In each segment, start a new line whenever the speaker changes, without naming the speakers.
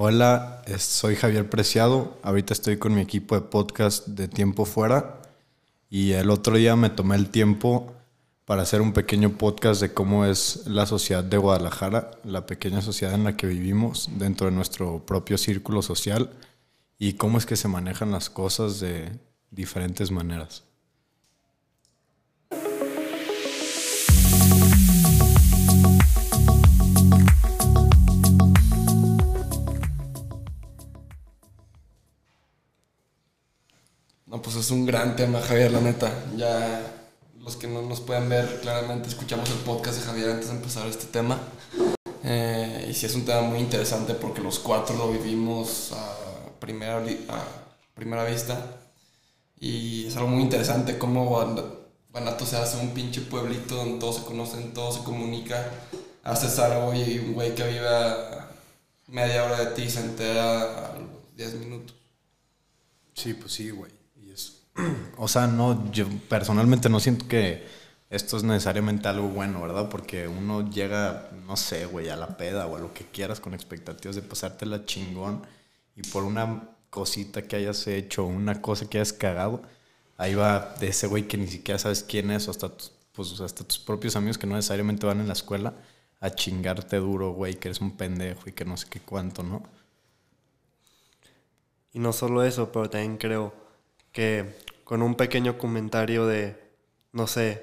Hola, soy Javier Preciado. Ahorita estoy con mi equipo de podcast de Tiempo Fuera. Y el otro día me tomé el tiempo para hacer un pequeño podcast de cómo es la sociedad de Guadalajara, la pequeña sociedad en la que vivimos dentro de nuestro propio círculo social y cómo es que se manejan las cosas de diferentes maneras.
Es un gran tema, Javier, la neta. Ya los que no nos pueden ver, claramente escuchamos el podcast de Javier antes de empezar este tema. Eh, y sí es un tema muy interesante porque los cuatro lo vivimos a primera, a primera vista. Y es algo muy interesante cómo Banato se hace un pinche pueblito donde todos se conocen, todo se comunica. Haces algo y un güey que vive a media hora de ti se entera a los 10 minutos.
Sí, pues sí, güey. O sea, no, yo personalmente no siento que esto es necesariamente algo bueno, ¿verdad? Porque uno llega, no sé, güey, a la peda o a lo que quieras con expectativas de pasártela chingón y por una cosita que hayas hecho, una cosa que hayas cagado, ahí va de ese güey que ni siquiera sabes quién es, o hasta pues, hasta tus propios amigos que no necesariamente van en la escuela a chingarte duro, güey, que eres un pendejo y que no sé qué cuánto, ¿no?
Y no solo eso, pero también creo que con un pequeño comentario de, no sé,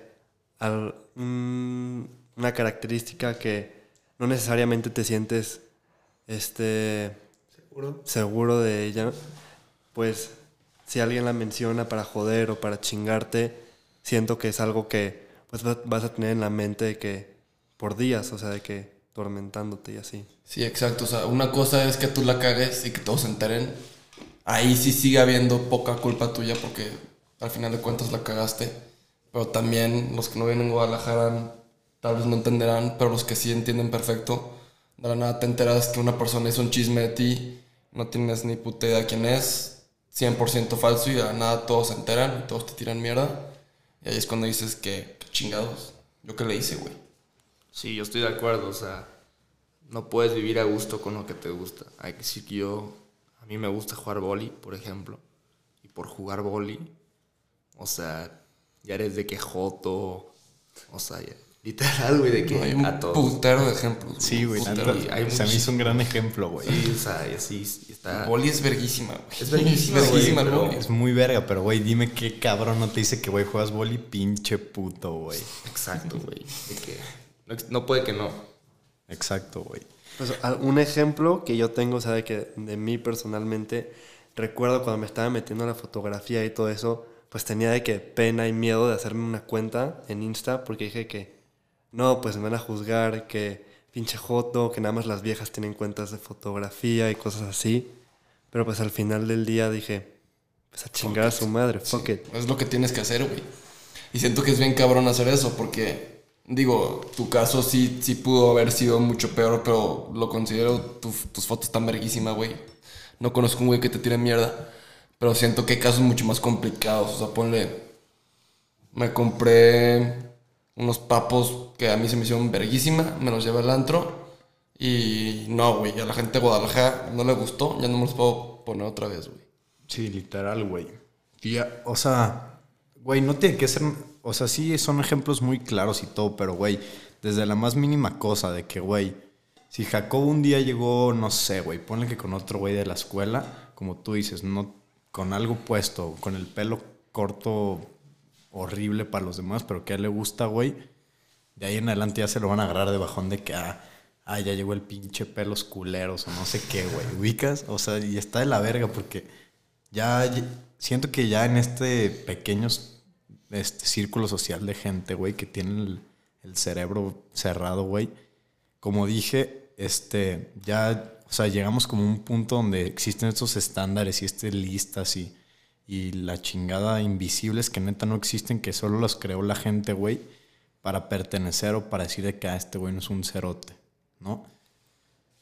una característica que no necesariamente te sientes este, ¿Seguro? seguro de ella, pues si alguien la menciona para joder o para chingarte, siento que es algo que pues vas a tener en la mente de que por días, o sea, de que tormentándote y así.
Sí, exacto. O sea, una cosa es que tú la cagues y que todos se enteren. Ahí sí sigue habiendo poca culpa tuya porque al final de cuentas la cagaste. Pero también los que no vienen en Guadalajara tal vez no entenderán, pero los que sí entienden perfecto, de la nada te enteras que una persona hizo un chisme de ti, no tienes ni puta idea quién es, 100% falso y de la nada todos se enteran todos te tiran mierda. Y ahí es cuando dices que, chingados, yo qué le hice, güey.
Sí, yo estoy de acuerdo, o sea, no puedes vivir a gusto con lo que te gusta. Hay que decir que yo, a mí me gusta jugar boli, por ejemplo, y por jugar boli o sea, ya eres de que joto. O sea, literal, güey, de que
hay un putero de ejemplos.
Sí, güey, o sea, a mí es un gran ejemplo, güey.
Sí, o sea, y así está.
Boli es verguísima, güey.
Es verguísima, güey.
Es muy verga, pero, güey, dime qué cabrón no te dice que, güey, juegas boli, pinche puto, güey.
Exacto, güey. De que no, puede que no.
Exacto, güey.
Pues, un ejemplo que yo tengo, o sea, de que de mí personalmente, recuerdo cuando me estaba metiendo la fotografía y todo eso pues tenía de que pena y miedo de hacerme una cuenta en Insta porque dije que no, pues me van a juzgar, que pinche joto, que nada más las viejas tienen cuentas de fotografía y cosas así. Pero pues al final del día dije, pues a chingar a su madre, fuck it.
Es lo que tienes que hacer, güey. Y siento que es bien cabrón hacer eso porque, digo, tu caso sí, sí pudo haber sido mucho peor, pero lo considero, tus fotos tan verguísimas, güey. No conozco un güey que te tire mierda. Pero siento que hay casos mucho más complicados. O sea, ponle. Me compré unos papos que a mí se me hicieron verguísima. Me los llevé al antro. Y no, güey. A la gente de Guadalajara no le gustó. Ya no me los puedo poner otra vez, güey.
Sí, literal, güey. o sea, güey, no tiene que ser. O sea, sí son ejemplos muy claros y todo, pero, güey, desde la más mínima cosa de que, güey, si Jacob un día llegó, no sé, güey, ponle que con otro güey de la escuela, como tú dices, no con algo puesto, con el pelo corto horrible para los demás, pero que a él le gusta, güey, de ahí en adelante ya se lo van a agarrar de bajón de que, ah, ah ya llegó el pinche pelos culeros o no sé qué, güey, ubicas, o sea, y está de la verga porque ya siento que ya en este pequeño este círculo social de gente, güey, que tiene el, el cerebro cerrado, güey, como dije, este, ya o sea, llegamos como a un punto donde existen estos estándares y estas listas y, y la chingada invisibles que neta no existen, que solo las creó la gente, güey, para pertenecer o para decir de que ah, este güey no es un cerote, ¿no?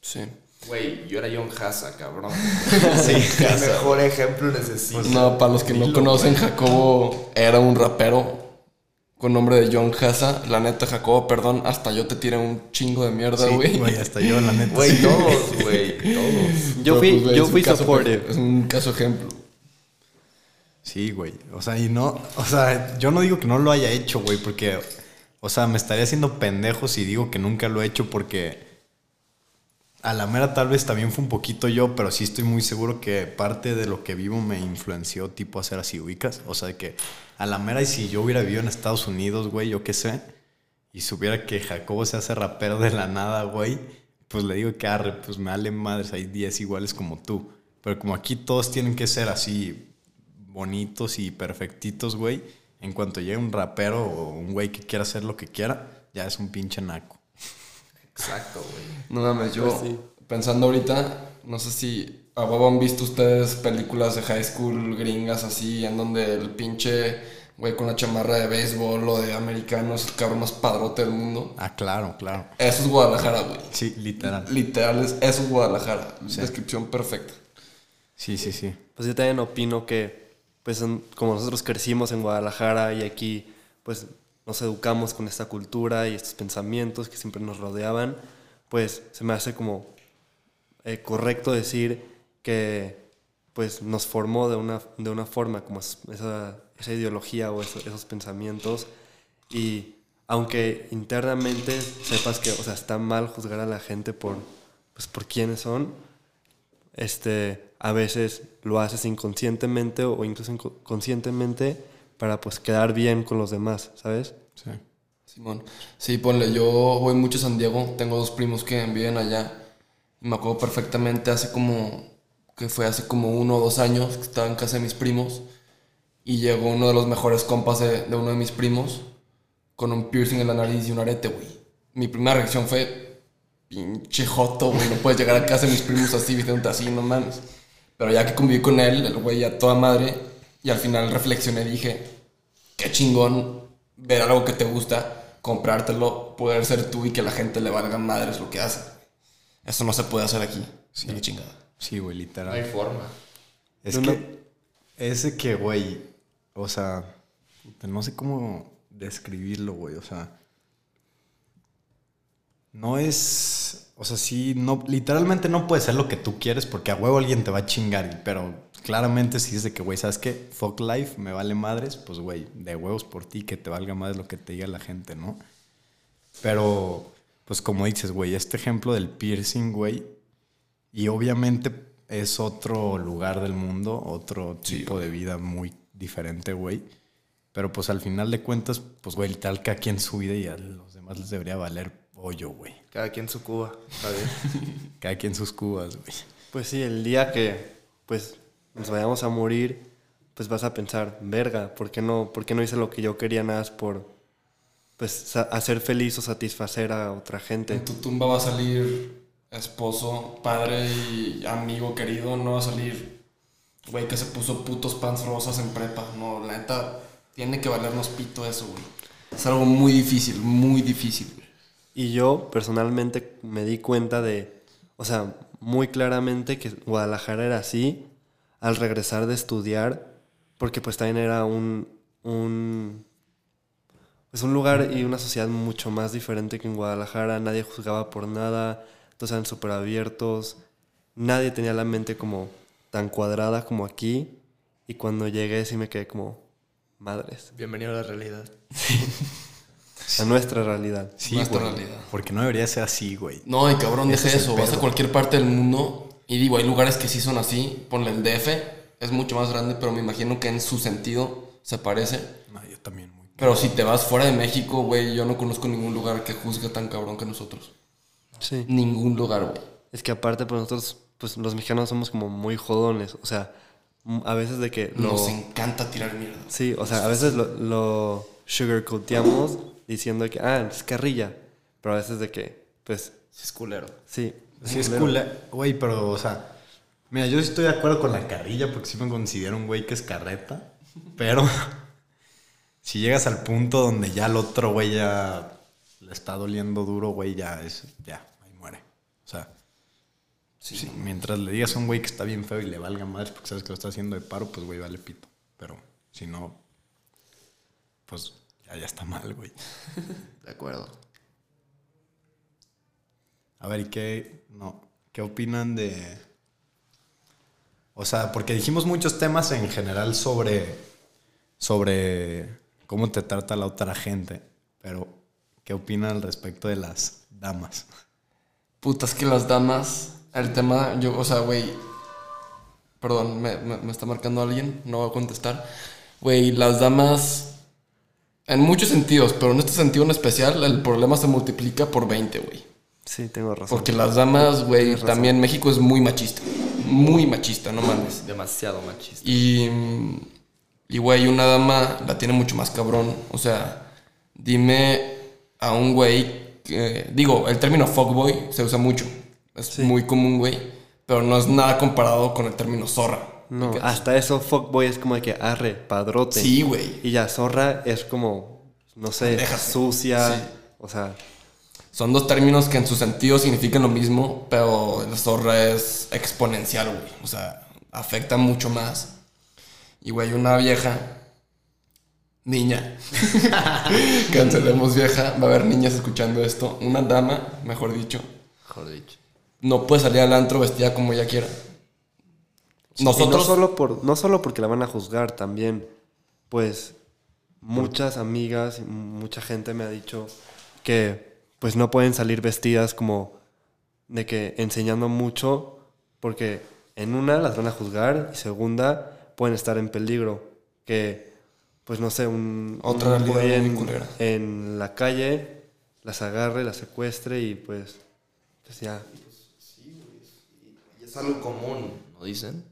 Sí.
Güey, yo era John Hassa, cabrón. sí, el mejor ejemplo necesito.
no, para los que no conocen, Jacobo era un rapero con nombre de John Haza. La neta, Jacobo, perdón, hasta yo te tiré un chingo de mierda,
Sí,
güey.
güey, hasta yo, la neta.
Güey,
sí.
todos, güey, todos.
Yo
Pero,
fui,
pues, güey,
yo fui
caso
supportive.
per- Es un caso ejemplo.
Sí, güey. O sea, y no, o sea, yo no digo que no lo haya hecho, güey, porque, o sea, me estaría haciendo pendejo si digo que nunca lo he hecho porque a la mera tal vez también fue un poquito yo, pero sí estoy muy seguro que parte de lo que vivo me influenció tipo a hacer así, ubicas. O sea, que a la mera y si yo hubiera vivido en Estados Unidos, güey, yo qué sé, y supiera que Jacobo se hace rapero de la nada, güey, pues le digo que arre, pues me vale madres, hay 10 iguales como tú. Pero como aquí todos tienen que ser así bonitos y perfectitos, güey, en cuanto llegue un rapero o un güey que quiera hacer lo que quiera, ya es un pinche naco.
Exacto, güey. No mames, yo
Pues sí.
pensando ahorita, no sé si a huevo han visto ustedes películas de high school gringas así, en donde el pinche güey con la chamarra de béisbol o de americano es el cabrón más padrote del mundo.
Ah, claro, claro.
Eso es Guadalajara, güey.
Sí, literal.
Literal, es, eso es Guadalajara. Descripción perfecta.
Sí, sí, sí.
Pues yo también opino que, pues en- como nosotros crecimos en Guadalajara y aquí, pues nos educamos con esta cultura y estos pensamientos que siempre nos rodeaban, pues se me hace como eh, correcto decir que pues nos formó de una, de una forma, como es- esa, esa ideología o eso- esos pensamientos. Y aunque internamente sepas que, o sea, está mal juzgar a la gente por, pues, por quiénes son, este, a veces lo haces inconscientemente o incluso conscientemente para pues quedar bien con los demás, ¿sabes?
Sí.
Simón. Sí, ponle, yo voy mucho a San Diego, tengo dos primos que viven allá. Me acuerdo perfectamente hace como, que fue hace como uno o dos años que estaba en casa de mis primos. Y llegó uno de los mejores compas de, de uno de mis primos con un piercing en la nariz y un arete, güey. Mi primera reacción fue, pinche joto, güey, no puedes llegar a casa de mis primos así, vistiéndote así, no mames. Pero ya que conviví con él, el güey a toda madre, y al final reflexioné dije, qué chingón ver algo que te gusta, comprártelo, poder ser tú y que la gente le valga madres lo que hace. Eso no se puede hacer aquí. Sí. Chingada.
Sí, güey,
No hay
literal.
forma.
Es que ese que, güey, o sea, no sé cómo describirlo, güey, o sea, no es, o sea, sí, no, literalmente no puede ser lo que tú quieres porque a huevo alguien te va a chingar, pero claramente si es de que, güey, ¿sabes qué? Fuck life, me vale madres, pues, güey, de huevos por ti, que te valga madres lo que te diga la gente, ¿no? Pero, pues como dices, güey, este ejemplo del piercing, güey, y obviamente es otro lugar del mundo, otro tipo de vida muy diferente, güey. Pero pues al final de cuentas, pues güey, literal cada quien su vida y a los demás les debería valer hoyo, güey.
Cada quien su Cuba, bien.
Cada quien sus cubas, güey.
Pues sí, el día que pues nos vayamos a morir, pues vas a pensar, verga, ¿por qué no, por qué no hice lo que yo quería nada más por pues hacer feliz o satisfacer a otra gente?
En tu tumba va a salir esposo, padre y amigo querido. No va a salir güey que se puso putos pants rosas en prepa. No, la neta, tiene que valernos pito eso, güey. Es algo muy difícil, muy difícil.
Y yo personalmente me di cuenta de, o sea, muy claramente que Guadalajara era así al regresar de estudiar, porque pues también era un, un, pues un lugar y una sociedad mucho más diferente que en Guadalajara, nadie juzgaba por nada, todos eran súper abiertos, nadie tenía la mente como tan cuadrada como aquí, y cuando llegué sí me quedé como, madres,
Bienvenido a la realidad.
a nuestra realidad.
Sí,
Nuestra
güey.
realidad.
Porque no debería ser así, güey.
No, y cabrón, deja
es
eso. Vas a cualquier parte del mundo y digo, hay lugares que sí son así. Ponle el DF, es mucho más grande, pero me imagino que en su sentido se parece.
No, yo también muy.
Pero si te vas fuera de México, güey, yo no conozco ningún lugar que juzgue tan cabrón que nosotros.
Sí.
Ningún lugar, güey.
Es que aparte, pues nosotros, pues los mexicanos somos como muy jodones. O sea, a veces de que lo...
Nos encanta tirar mierda.
Sí, o sea, a veces lo, lo sugarcoateamos diciendo que, ah, es carrilla. Pero a veces de que, pues,
Sí, es culero.
sí.
Sí, es
culero.
güey, pero, o sea, mira, yo estoy de acuerdo con la carrilla porque sí me considero un güey que es carreta, pero si llegas al punto donde ya el otro güey ya le está doliendo duro, güey, ya es, ya, ahí muere. O sea, sí, mientras le digas a un güey que está bien feo y le valga madres porque sabes que lo está haciendo de paro, pues güey, vale pito. Pero si no, pues ya, ya está mal, güey.
De acuerdo.
A ver, ¿y qué, no, qué opinan de... O sea, porque dijimos muchos temas en general sobre, sobre cómo te trata la otra gente, pero ¿qué opinan al respecto de las damas?
Putas que las damas, el tema, yo, o sea, güey, perdón, me, me- me está marcando alguien, no voy a contestar. Güey, las damas, en muchos sentidos, pero en este sentido en especial, el problema se multiplica por 20, güey.
Sí, tengo razón.
Porque las damas, güey, también México es muy machista. Muy machista, no mames.
Demasiado machista.
Y, y güey, una dama la tiene mucho más cabrón. O sea, dime a un güey que... Digo, el término fuckboy se usa mucho. Es muy común, güey. Pero no es nada comparado con el término zorra.
No,
¿Me
hasta eso fuckboy es como de que arre, padrote.
Sí, güey.
Y ya zorra es como, no sé,
Déjate.
sucia.
Sí.
O sea,
Son dos términos que en su sentido significan lo mismo, pero la zorra es exponencial, güey. O sea, afecta mucho más. Y, güey, una vieja, niña, cancelemos vieja, va a haber niñas escuchando esto. Una dama, mejor dicho,
Mejor dicho.
No puede salir al antro vestida como ella quiera.
y
Nosotros...
no solo por, no solo porque la van a juzgar, también, pues, muchas amigas, y mucha gente me ha dicho que, pues, no pueden salir vestidas como de que enseñando mucho, porque en una las van a juzgar y segunda pueden estar en peligro, que, pues, no sé, un,
Otra
un en, en la calle las agarre, las secuestre y pues, pues ya.
Es algo común, ¿no dicen?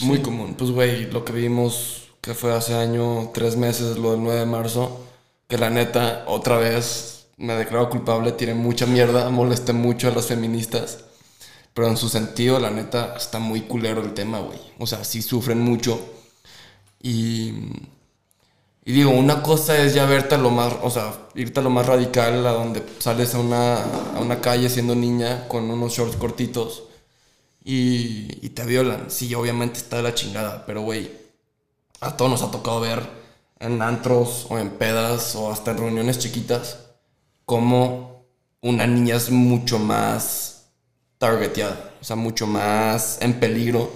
Muy común. Pues, güey, lo que vimos que fue hace año, tres meses, lo del 9 de marzo, que la neta, otra vez me declaro culpable, tiré mucha mierda, molesté mucho a las feministas. Pero en su sentido, la neta, está muy culero el tema, güey. O sea, sí sufren mucho. Y. Y digo, una cosa es ya verte a lo más, o sea, irte a lo más radical, a donde sales a una, a una calle siendo niña con unos shorts cortitos y, y te violan. Sí, obviamente está de la chingada, pero güey, a todos nos ha tocado ver en antros o en pedas o hasta en reuniones chiquitas cómo una niña es mucho más targeteada, o sea, mucho más en peligro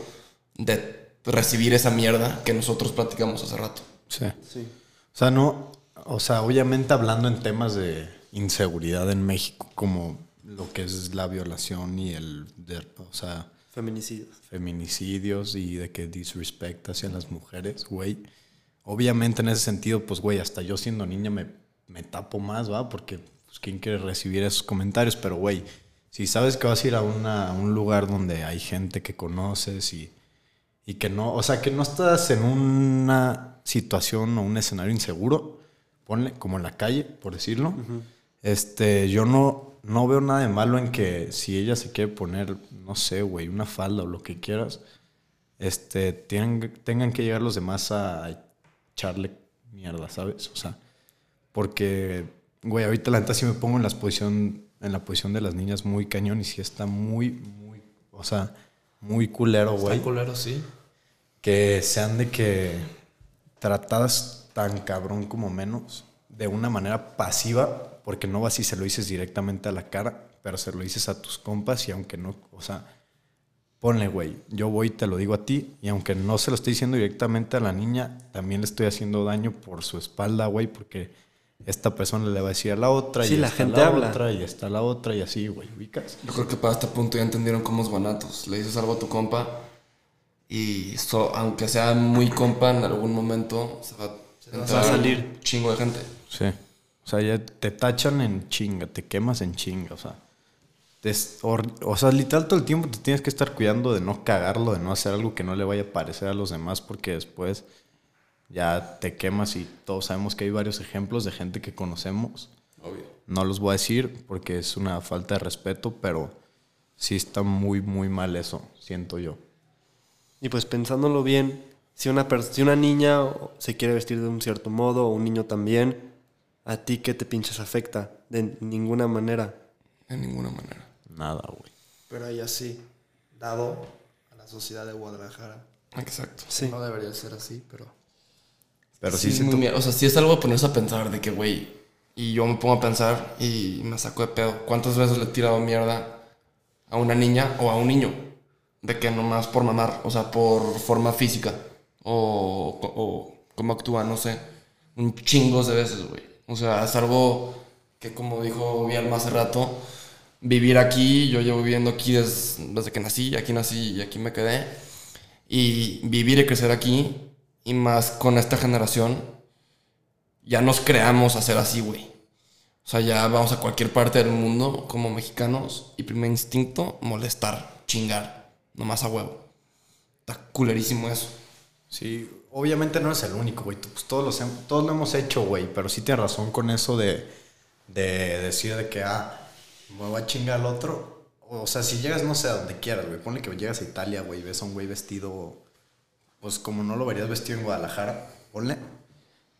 de recibir esa mierda que nosotros platicamos hace rato.
Sí. O sea, no, o sea, obviamente hablando en temas de inseguridad en México, como lo que es la violación y el, de- o sea,
Feminicidios.
feminicidios y de que disrespect hacia las mujeres, güey. Obviamente en ese sentido, pues, güey, hasta yo siendo niña me, me tapo más, ¿va? Porque, pues, ¿quién quiere recibir esos comentarios? Pero, güey, si sabes que vas a ir a, una- a un lugar donde hay gente que conoces y, y que no, o sea, que no estás en una situación o un escenario inseguro, ponle como en la calle, por decirlo. Este, yo no, no veo nada de malo en que si ella se quiere poner, no sé, güey, una falda o lo que quieras, este, tienen, tengan que llegar los demás a echarle mierda, ¿sabes? O sea, porque, güey, ahorita la neta sí me pongo en, las posición, en la posición de las niñas muy cañón y sí está muy, muy, o sea, muy culero, güey
Está culero, sí.
que sean de que tratadas tan cabrón como menos, de una manera pasiva, porque no vas y se lo dices directamente a la cara, pero se lo dices a tus compas y aunque no, o sea, ponle, güey, yo voy y te lo digo a ti y aunque no se lo estoy diciendo directamente a la niña, también le estoy haciendo daño por su espalda, güey, porque esta persona le va a decir a la otra
Sí,
y
la
está
gente
la
habla.
otra y está la otra y así, güey, ubicas.
Yo creo que para este punto ya entendieron cómo es guanatos. Le dices algo a tu compa y so- aunque sea muy compa, en algún momento se va,
va a salir.
un chingo de gente.
Sí. O sea, ya te tachan en chinga, te quemas en chinga, o sea. es o sea, literal todo el tiempo te tienes que estar cuidando de no cagarlo, de no hacer algo que no le vaya a parecer a los demás, porque después ya te quemas y todos sabemos que hay varios ejemplos de gente que conocemos.
Obvio.
No los voy a decir porque es una falta de respeto, pero sí está muy, muy mal eso, siento yo.
Y pues pensándolo bien, si una, si una niña se quiere vestir de un cierto modo o un niño también, ¿a ti qué te pinches afecta? De ninguna manera.
De ninguna manera.
Nada, güey.
Pero ahí así, dado a la sociedad de Guadalajara.
Exacto.
Sí.
No debería ser así, pero
Pero sí,
Sí,
siento...
muy o sea, sí es algo de ponerse a pensar de que, güey, y yo me pongo a pensar y me saco de pedo. ¿Cuántas veces le he tirado mierda a una niña o a un niño? De que nomás por mamar, o sea, por forma física o, o cómo actúa, no sé. Un chingo de veces, güey. O sea, es algo que, como dijo Bielma hace rato, vivir aquí, yo llevo viviendo aquí des- desde que nací, aquí nací y aquí me quedé. Y vivir y crecer aquí, y más con esta generación, ya nos creamos a ser así, güey. O sea, ya vamos a cualquier parte del mundo como mexicanos y primer instinto, molestar, chingar, nomás a huevo. Está culerísimo eso.
Sí, obviamente no eres el único, güey. Pues todos, los todos lo hemos hecho, güey. Pero sí tienes razón con eso de, de decir de que, ah, me voy a chingar al otro. O sea, si llegas, no sé, a donde quieras, güey. Ponle que llegas a Italia, güey, ves a un güey vestido, pues como no lo verías vestido en Guadalajara, ponle.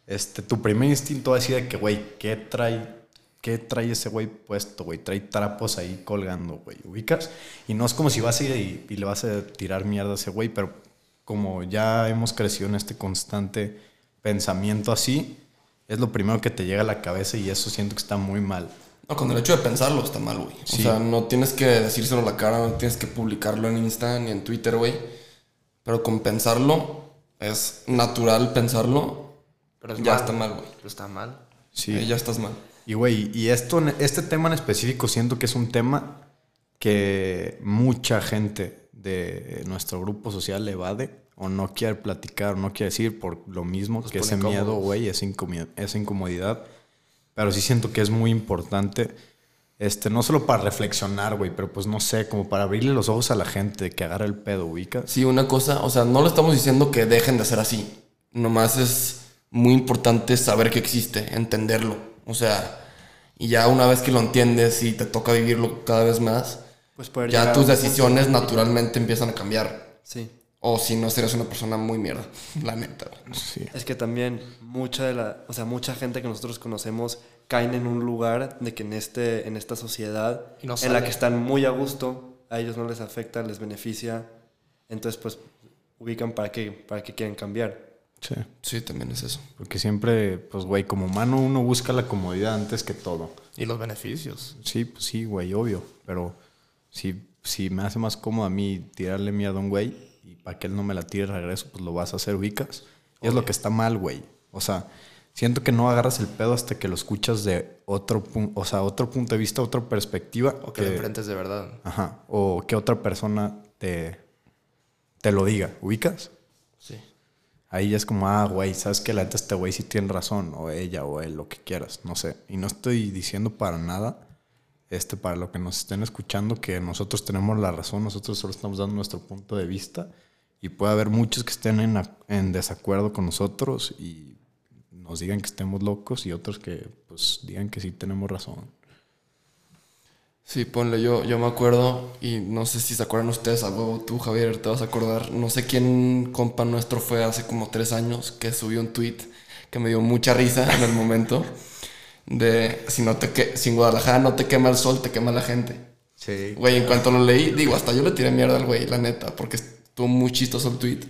Este, tu primer instinto va a decir de que, güey, ¿qué trae, qué trae ese güey puesto, güey? Trae trapos ahí colgando, güey, ¿ubicas? Y no es como si vas a ir y, y le vas a tirar mierda a ese güey, pero como ya hemos crecido en este constante pensamiento así, es lo primero que te llega a la cabeza y eso siento que está muy mal.
No, con el hecho de pensarlo está mal, güey.
Sí.
O sea, no tienes que decírselo a la cara, no tienes que publicarlo en Insta ni en Twitter, güey. Pero con pensarlo, es natural pensarlo,
Pero es
ya
mal.
está mal, güey.
Pero está mal.
Sí.
Eh, ya estás mal.
Y güey, y esto, este tema en específico siento que es un tema que mucha gente de nuestro grupo social evade o no quiere platicar o no quiere decir por lo mismo que ese miedo, güey, esa, incomodidad. Pero sí siento que es muy importante, este, no solo para reflexionar, güey, pero pues no sé, como para abrirle los ojos a la gente, que agarre el pedo, ubicas.
Sí, una cosa, o sea, no le estamos diciendo que dejen de ser así. Nomás es muy importante saber que existe, entenderlo. O sea, y ya una vez que lo entiendes y te toca vivirlo cada vez más,
Pues poder
ya tus decisiones naturalmente empiezan a cambiar.
Sí.
O si no, serías una persona muy mierda, la neta.
Sí.
Es que también mucha de la, o sea, mucha gente que nosotros conocemos caen en un lugar de que en este, en esta sociedad
no
en la que están muy a gusto, a ellos no les afecta, les beneficia, entonces pues ubican para qué, para qué quieren cambiar.
Sí.
Sí, también es eso.
Porque siempre, pues, güey, como humano uno busca la comodidad antes que todo.
Y los beneficios.
Sí, pues sí, güey, obvio. Pero si, si me hace más cómodo a mí tirarle miedo a un güey y para que él no me la tire de regreso, pues lo vas a hacer, ubicas. Y es lo que está mal, güey. O sea, siento que no agarras el pedo hasta que lo escuchas de otro punto, o sea, otro punto de vista, otra perspectiva.
O que lo enfrentes de verdad.
Ajá. O que otra persona te, te lo diga, ubicas.
Sí.
Ahí ya es como, ah, güey, sabes que la neta este güey sí tiene razón, o ella, o él, lo que quieras, no sé. Y no estoy diciendo para nada, este, para lo que nos estén escuchando, que nosotros tenemos la razón, nosotros solo estamos dando nuestro punto de vista. Y puede haber muchos que estén en, en desacuerdo con nosotros y nos digan que estemos locos y otros que, pues, digan que sí tenemos razón.
Sí, ponle, yo, yo me acuerdo, y no sé si se acuerdan ustedes, a huevo, tú Javier, te vas a acordar, no sé quién compa nuestro fue hace como tres años que subió un tweet que me dio mucha risa en el momento, de si no te que, si en Guadalajara no te quema el sol, te quema la gente.
Sí.
Güey, en cuanto lo leí, digo, hasta yo le tiré mierda al güey, la neta, porque estuvo muy chistoso el tweet.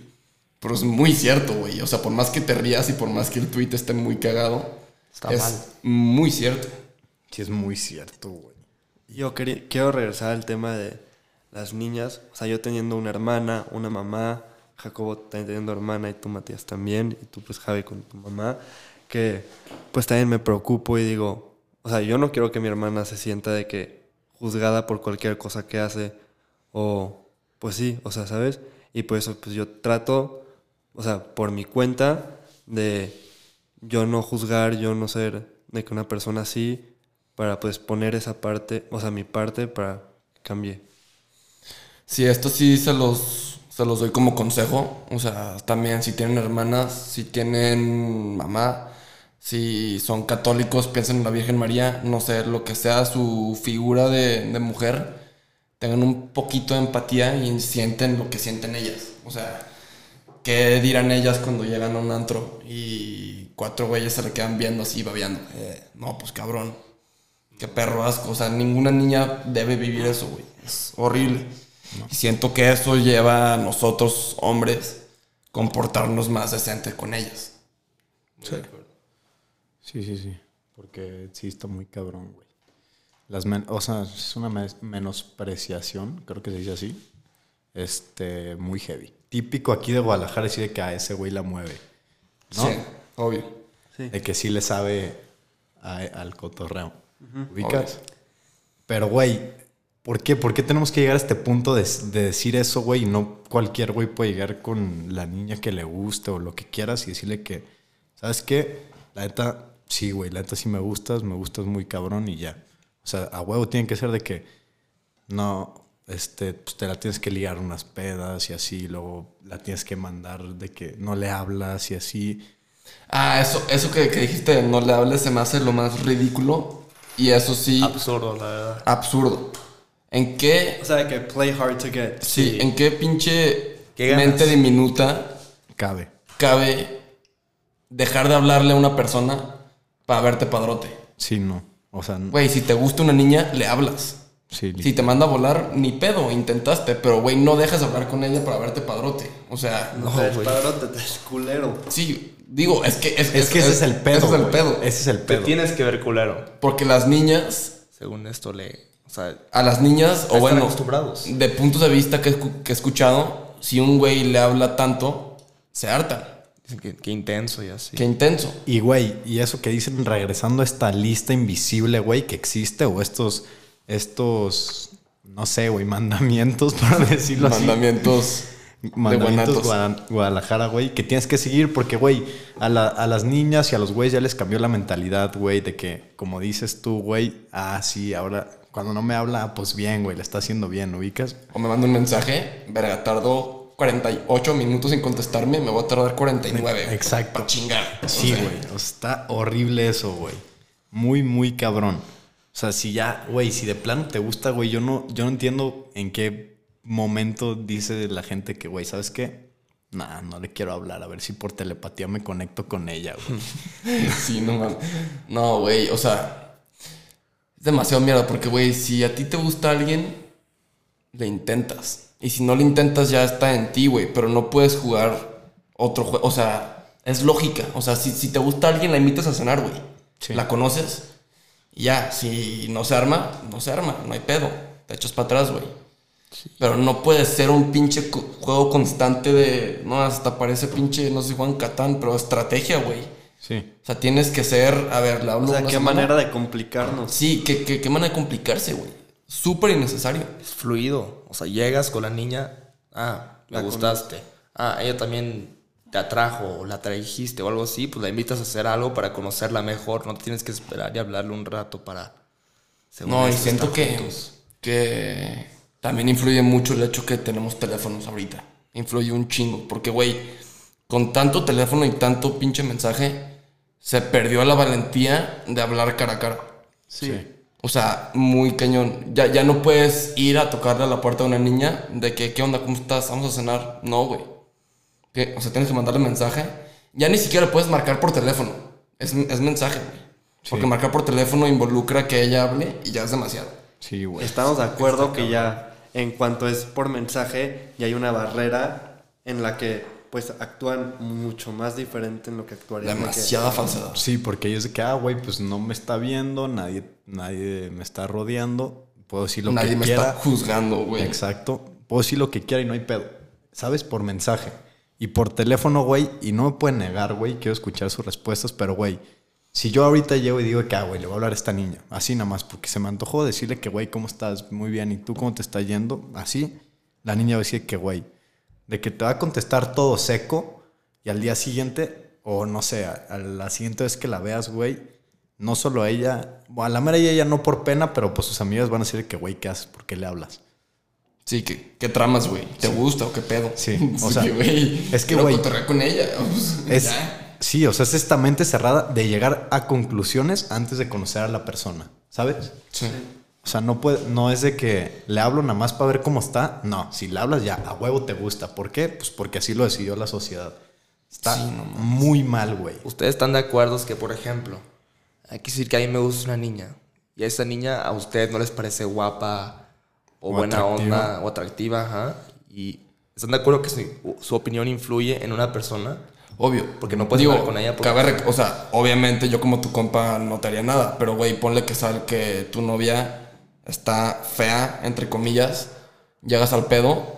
Pero es muy cierto, güey. O sea, por más que te rías y por más que el tweet esté muy cagado,
Está
es
mal.
muy cierto.
Sí, es muy cierto, güey.
Yo quería- quiero regresar al tema de las niñas, o sea, yo teniendo una hermana, una mamá, Jacobo teniendo hermana y tú Matías también, y tú pues Javi con tu mamá, que pues también me preocupo y digo, o sea, yo no quiero que mi hermana se sienta de que juzgada por cualquier cosa que hace, o pues sí, o sea, ¿sabes? Y por eso pues yo trato, o sea, por mi cuenta, de yo no juzgar, yo no ser de que una persona así, para pues poner esa parte, o sea, mi parte para que cambie.
Sí, esto sí se los, se los doy como consejo. O sea, también si tienen hermanas, si tienen mamá, si son católicos, piensen en la Virgen María, no sé, lo que sea su figura de, de mujer, tengan un poquito de empatía y sienten lo que sienten ellas. O sea, ¿qué dirán ellas cuando llegan a un antro y cuatro güeyes se le quedan viendo así, babeando? Eh, no, pues cabrón. Qué perro asco. O sea, ninguna niña debe vivir eso, güey. Es horrible. Y siento que eso lleva a nosotros, hombres, comportarnos más decente con ellas.
Acuerdo.
Sí, sí, sí. Porque sí está muy cabrón, güey. Las men- o sea, es una menospreciación, creo que se dice así. Este, muy heavy. Típico aquí de Guadalajara decir de que a ese güey la mueve. ¿no?
Sí, obvio.
De que sí le sabe a- al cotorreo. ¿Ubicas? Pero, güey, ¿por qué? ¿Por qué tenemos que llegar a este punto de, de decir eso, güey? Y no cualquier güey puede llegar con la niña que le guste o lo que quieras y decirle que, ¿sabes qué? La neta, sí, güey, la neta sí me gustas, me gustas muy cabrón y ya. O sea, a huevo tiene que ser de que, no, este, pues te la tienes que ligar unas pedas y así, luego la tienes que mandar de que no le hablas y así.
Ah, eso, eso que, que dijiste, de no le hables, se me hace lo más ridículo. Y eso sí,
Absurdo, la verdad.
absurdo. ¿En qué,
O sea, que play hard to get.
sí, en qué pinche mente diminuta
Cabe.
cabe dejar de hablarle a una persona para verte padrote?
Sí, no. O sea, no-
Güey, si te gusta una niña, le hablas.
sí,
Si te manda a volar, ni pedo, intentaste, pero güey, no dejas de hablar con ella para verte padrote. O sea,
No, te despadrote, te es culero.
sí, digo, es que es,
Es que ese es el pedo.
Ese es el pedo.
Ese es el
Te
pedo.
tienes que ver culero.
Porque las niñas,
Según esto le... O sea,
a las niñas, o
están
bueno,
acostumbrados.
de puntos de vista que, que he escuchado, si un güey le habla tanto, se hartan.
Que intenso y así.
Qué intenso.
Y güey, y eso que dicen regresando a esta lista invisible, güey, que existe, o estos, estos, no sé, güey, mandamientos, para decirlo así.
Mandamientos de.
Guada- Guadalajara, güey, que tienes que seguir porque, güey, a, la- a las niñas y a los güeyes ya les cambió la mentalidad, güey, de que, como dices tú, güey, ah, sí, ahora, cuando no me habla, pues bien, güey, le está haciendo bien, ¿ubicas?
O me manda un mensaje, verga, tardó 48 minutos en contestarme, me voy a tardar 49. güey,
Exacto.
Para chingar.
Sí, güey. o sea, está horrible eso, güey. Muy, muy cabrón. O sea, si ya, güey, si de plano te gusta, güey, yo no, yo no entiendo en qué momento dice la gente que, güey, ¿sabes qué? Nah, no le quiero hablar. A ver si por telepatía me conecto con ella, güey.
Sí, no mames. No, güey, o sea, es demasiado mierda porque, güey, si a ti te gusta alguien, le intentas. Y si no le intentas, ya está en ti, güey, pero no puedes jugar otro juego. O sea, es lógica. O sea, si, si te gusta alguien, la invitas a cenar, güey.
Sí.
La conoces. Y ya, si no se arma, no se arma, no hay pedo. Te echas para atrás, güey. Pero no puede ser un pinche juego constante de. No, hasta parece pinche, no sé si Juan Catán, pero estrategia, güey.
Sí.
O sea, tienes que ser, a ver, la hablo
O sea, qué
semana.
manera de complicarnos.
Sí, qué, qué, qué manera de complicarse, güey. Súper innecesario.
Es fluido. O sea, llegas con la niña. Ah, me
La
gustaste. Ah, ella también te atrajo o la trajiste o algo así. Pues la invitas a hacer algo para conocerla mejor. No te tienes que esperar y hablarle un rato para. según
No, y siento que,
juntos.
que también influye mucho el hecho que tenemos teléfonos ahorita. Influye un chingo. Porque, güey, con tanto teléfono y tanto pinche mensaje, se perdió la valentía de hablar cara a cara.
Sí.
O sea, muy cañón. Ya, ya no puedes ir a tocarle a la puerta de una niña de que, ¿qué onda? ¿Cómo estás? Vamos a cenar. No, güey. ¿Qué? O sea, tienes que mandarle mensaje. Ya ni siquiera puedes marcar por teléfono. Es, es mensaje, güey. Porque marcar por teléfono involucra que ella hable y ya es demasiado.
Sí, güey.
Estamos de acuerdo que ya en cuanto es por mensaje ya hay una barrera en la que pues actúan mucho más diferente en lo que actuarían. que-
Demasiada falsedad.
Sí, porque ellos de que, ah, güey, pues no me está viendo, nadie, nadie me está rodeando. Puedo decir lo
Nadie
que
me
quiera.
está juzgando, güey.
Exacto. Puedo decir lo que quiera y no hay pedo. ¿Sabes? Por mensaje. Y por teléfono, güey. Y no me pueden negar, güey. Quiero escuchar sus respuestas, pero, güey. Si yo ahorita llego y digo que, ah, güey, le voy a hablar a esta niña. Así nada más, porque se me antojó decirle que, güey, ¿cómo estás? Muy bien. ¿Y tú cómo te está yendo? Así. La niña va a decir que, güey, de que te va a contestar todo seco y al día siguiente, o no sé, a, a la siguiente vez que la veas, güey, no solo a ella, bueno, a la mera ella no por pena, pero pues sus amigas van a decir que, güey, ¿qué haces? ¿Por qué le hablas?
Sí, ¿qué, qué tramas, güey? ¿Te gusta o qué pedo?
Sí, o sea,
güey.
es que, güey,
con ella. pues,
Es,
ya.
sí, o sea, es esta mente cerrada de llegar a conclusiones antes de conocer a la persona, ¿sabes?
Sí.
O sea, no, puede, no es de que le hablo nada más para ver cómo está. No, si le hablas ya, a huevo te gusta. ¿Por qué? Pues porque así lo decidió la sociedad. Está muy mal, güey.
Ustedes están de acuerdo que, por ejemplo, hay que decir que a mí me gusta una niña. Y a esa niña a ustedes no les parece guapa o,
O
buena
atractiva.
onda o atractiva, ajá. Y están de acuerdo que su, su opinión influye en una persona.
Obvio.
Porque no puedes
Digo,
hablar con ella porque-
cabe o sea, obviamente yo como tu compa no te haría nada, pero güey, ponle que sale que tu novia está fea, entre comillas, llegas al pedo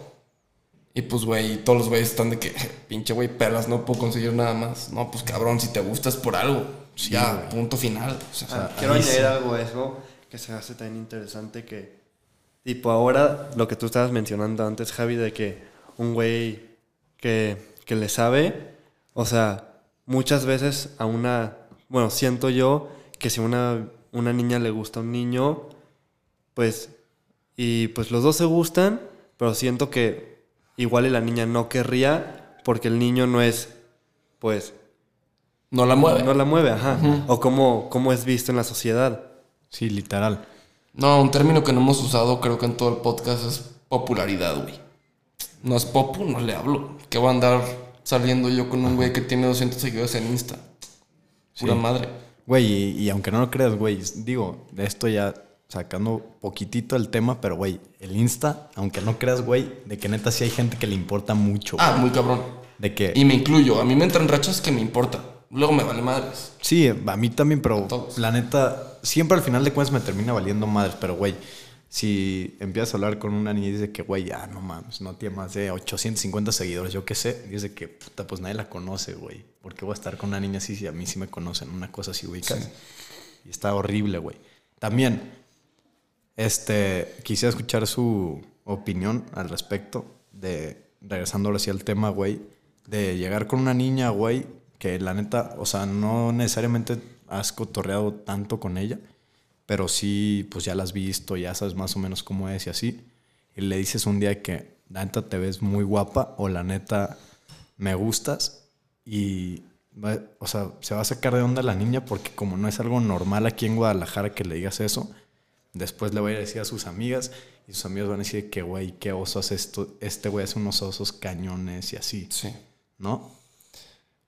y pues güey, todos los güeyes están de que, pinche güey, pelas, no puedo conseguir nada más. No, pues cabrón, si te gusta es por algo. ya, punto final. O sea,
Ah, quiero añadir
sí.
algo a eso que se hace también interesante que, tipo, ahora lo que tú estabas mencionando antes, Javi, de que un güey que, que le sabe, o sea, muchas veces a una, bueno, siento yo que si una, una niña le gusta a un niño, pues, y pues los dos se gustan, pero siento que igual y la niña no querría porque el niño no es, pues,
no la mueve.
no la mueve, ajá. O cómo, cómo es visto en la sociedad.
Sí, literal.
No, un término que no hemos usado creo que en todo el podcast es popularidad, güey. No es popu, no le hablo. ¿Qué voy a andar saliendo yo con un güey que tiene 200 seguidores en Insta? Pura
Sí.
madre.
Güey, y, y aunque no lo creas, güey, digo, de esto ya sacando poquitito el tema, pero güey, el Insta, aunque no creas, güey, de que neta sí hay gente que le importa mucho.
Ah, muy cabrón.
De que...
Y me incluyo. A mí me entran rachas que me importa. Luego me vale madres.
Sí, a mí también, pero la neta, siempre al final de cuentas me termina valiendo madres, pero güey, si empiezas a hablar con una niña y dice que, güey, ya no mames, no tiene más de 850 seguidores, yo qué sé, dice que, puta, pues nadie la conoce, güey. ¿Por qué voy a estar con una niña así si a mí sí me conocen? Una cosa así ubicas. Y está horrible, güey. También, este, quisiera escuchar su opinión al respecto de, regresando ahora sí al tema, güey, de llegar con una niña, güey, que la neta, o sea, no necesariamente has cotorreado tanto con ella, pero sí, pues ya la has visto, ya sabes más o menos cómo es y así, y le dices un día que la neta te ves muy guapa o la neta me gustas y, o sea, se va a sacar de onda la niña porque como no es algo normal aquí en Guadalajara que le digas eso, después le voy a decir a sus amigas y sus amigos van a decir que, güey, qué oso hace esto, este güey hace unos osos cañones y así,
Sí.
¿no?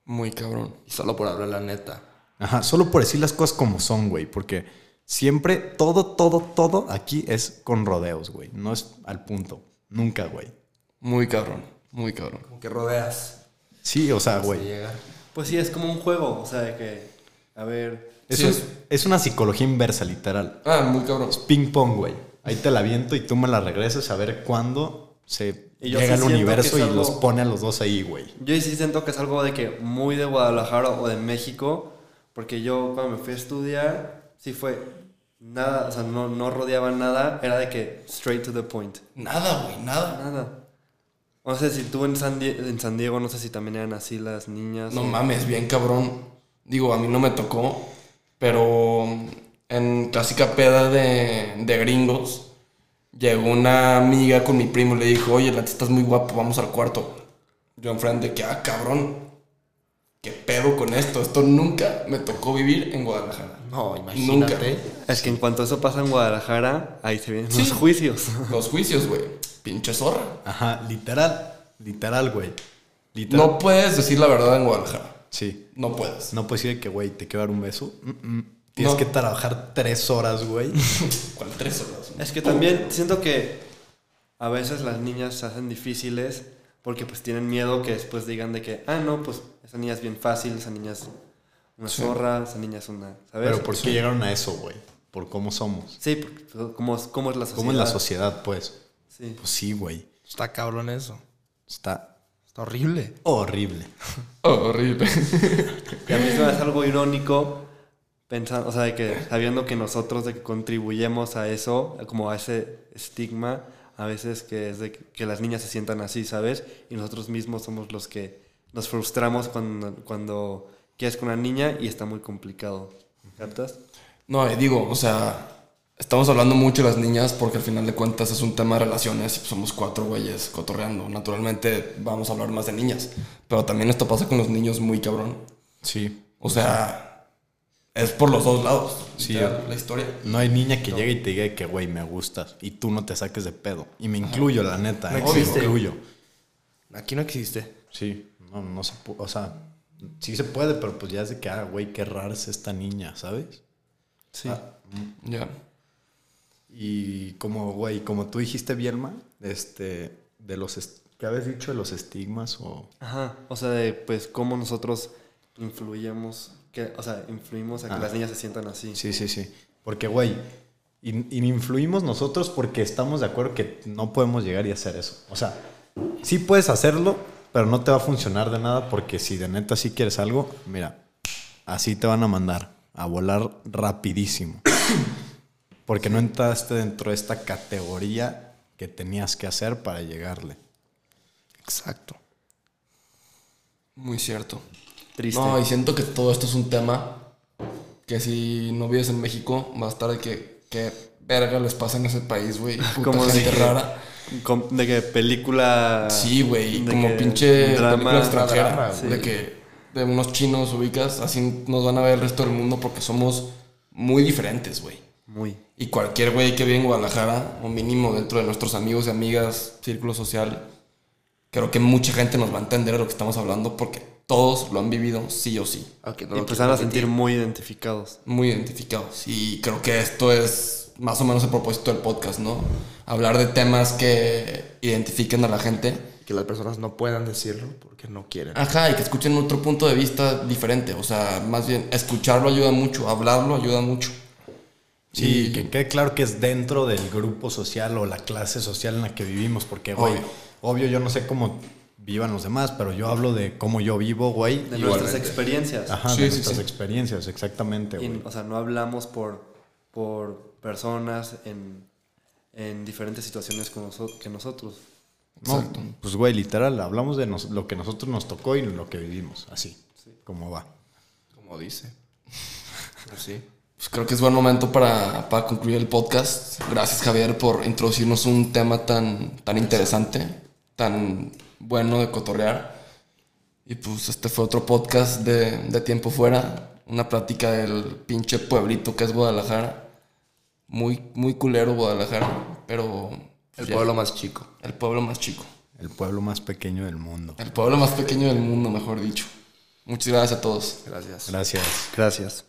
Muy cabrón.
Y solo por hablar la neta.
Ajá, solo por decir las cosas como son, güey, porque siempre todo, todo, todo aquí es con rodeos, güey, no es al punto, nunca, güey.
Muy cabrón. Muy cabrón.
Como que rodeas.
Sí, o sea, güey.
llegar.
Pues sí, es como un juego, o sea, de que, a ver,
Es,
Sí,
un-
es-
es una psicología inversa, literal.
Ah, muy cabrón.
Ping pong, güey. Ahí te la viento y tú me la regresas a ver cuándo se llega
sí
al
siento
universo y
es
los pone a los dos ahí, güey.
yo sí siento que es algo de que muy de Guadalajara o de México, porque yo cuando me fui a estudiar, sí fue nada, o sea, no, no rodeaba nada, era de que straight to the point.
Nada, güey, nada.
Nada. No sé si tú en San, Die- en San Diego, no sé si también eran así las niñas.
No
o-
mames, bien cabrón. Digo, a mí no me tocó, pero en clásica peda de, de gringos, llegó una amiga con mi primo y le dijo, oye, la neta estás muy guapo, vamos al cuarto. Yo enfrente que, ah, cabrón, ¿qué pedo con esto? Esto nunca me tocó vivir en Guadalajara.
No, imagínate.
Es que en cuanto eso pasa en Guadalajara, ahí se vienen
Sí.
los juicios.
Los juicios, güey. Pinche zorra.
Ajá, literal. Literal, güey. Literal.
No puedes decir la verdad en Guadalajara.
Sí.
No puedes.
No puedes decir que, güey, te quiero dar un beso. Mm, mm. Tienes
No.
que trabajar tres horas, güey.
¿Cuál tres horas?
Es que también siento que a veces las niñas se hacen difíciles porque pues tienen miedo que después digan de que, ah, no, pues esa niña es bien fácil, esa niña es una
Sí.
zorra, esa niña es una, ¿sabes?
Pero ¿por qué llegaron a eso, güey? Por cómo somos.
Sí, porque, ¿cómo, es- cómo es la sociedad?
¿Cómo es la sociedad, pues?
Sí.
Pues sí, güey.
Está cabrón eso.
Está
Está horrible.
horrible.
Horrible.
Y a mí se me hace algo irónico pensando, o sea, de que sabiendo que nosotros de que contribuyemos a eso, como a ese estigma, a veces que es de que, las niñas se sientan así, ¿sabes? Y nosotros mismos somos los que nos frustramos cuando, cuando quieres con una niña y está muy complicado. ¿Captas?
No, y digo, o sea, estamos hablando mucho de las niñas porque al final de cuentas es un tema de relaciones y pues somos cuatro güeyes cotorreando. Naturalmente vamos a hablar más de niñas, pero también esto pasa con los niños muy cabrón.
Sí.
O sea, es por los dos lados.
Sí,
literal, la historia.
No hay niña que llegue y te diga que, güey, me gustas. Y tú no te saques de pedo. Y me incluyo, la neta.
No
¿eh?
existe.
Me incluyo.
Aquí no existe.
Sí. No, no se puede. O sea, sí se puede, pero pues ya es de que, ah, güey, qué rara es esta niña, ¿sabes?
Sí.
Ya.
Y como, güey, como tú dijiste, Bielma, este, de los ¿Qué habéis dicho de los estigmas o...?
Ajá, o sea, de pues cómo nosotros influimos, que, o sea, influimos a que
Ah.
las niñas se sientan así.
Sí, sí, sí. Porque, güey, in- in- influimos nosotros porque estamos de acuerdo que no podemos llegar y hacer eso. O sea, sí puedes hacerlo, pero no te va a funcionar de nada porque si de neta sí quieres algo, mira, así te van a mandar a volar rapidísimo. Porque no entraste dentro de esta categoría que tenías que hacer para llegarle.
Exacto.
Muy cierto.
Triste.
No, y siento que todo esto es un tema que si no vives en México, va a estar de que, que verga les pasa en ese país, güey.
Como de
gente
que-
rara.
De que película...
Sí, güey,
de
como
que
pinche
drama,
película extranjera.
drama,
De que de unos chinos ubicas, así nos van a ver el resto del mundo porque somos muy diferentes, güey.
Muy.
Y cualquier güey que vive en Guadalajara, o mínimo dentro de nuestros amigos y amigas, círculo social, creo que mucha gente nos va a entender de lo que estamos hablando porque todos lo han vivido sí o sí.
Aunque no
Y
lo
pues van a sentir muy identificados.
Muy identificados. Y creo que esto es más o menos el propósito del podcast, ¿no? Hablar de temas que identifiquen a la gente.
Que las personas no puedan decirlo porque no quieren.
Ajá, y que escuchen otro punto de vista diferente. O sea, más bien, escucharlo ayuda mucho, hablarlo ayuda mucho.
Sí,
Y-
que quede claro que es dentro del grupo social o la clase social en la que vivimos, porque, güey,
Obvio.
obvio. yo no sé cómo vivan los demás, pero yo hablo de cómo yo vivo, güey.
De
y-
nuestras experiencias.
Ajá,
Sí,
de
sí,
nuestras
sí.
experiencias, exactamente, güey.
o sea, no hablamos por, por personas en, en diferentes situaciones con noso- que nosotros.
No, pues, güey, literal, hablamos de nos- lo que nosotros nos tocó y lo que vivimos, así, como va.
Como dice. Así.
Pues creo que es buen momento para, para concluir el podcast. Gracias, Javier, por introducirnos un tema tan, tan interesante, tan bueno de cotorrear. Y pues este fue otro podcast de, de Tiempo Fuera. Una plática del pinche pueblito que es Guadalajara. Muy, muy culero Guadalajara, pero...
El
ya-
pueblo más chico.
El pueblo más chico.
El pueblo más pequeño del mundo.
El pueblo más pequeño del mundo, mejor dicho. Muchas gracias a todos.
Gracias.
Gracias.
Gracias.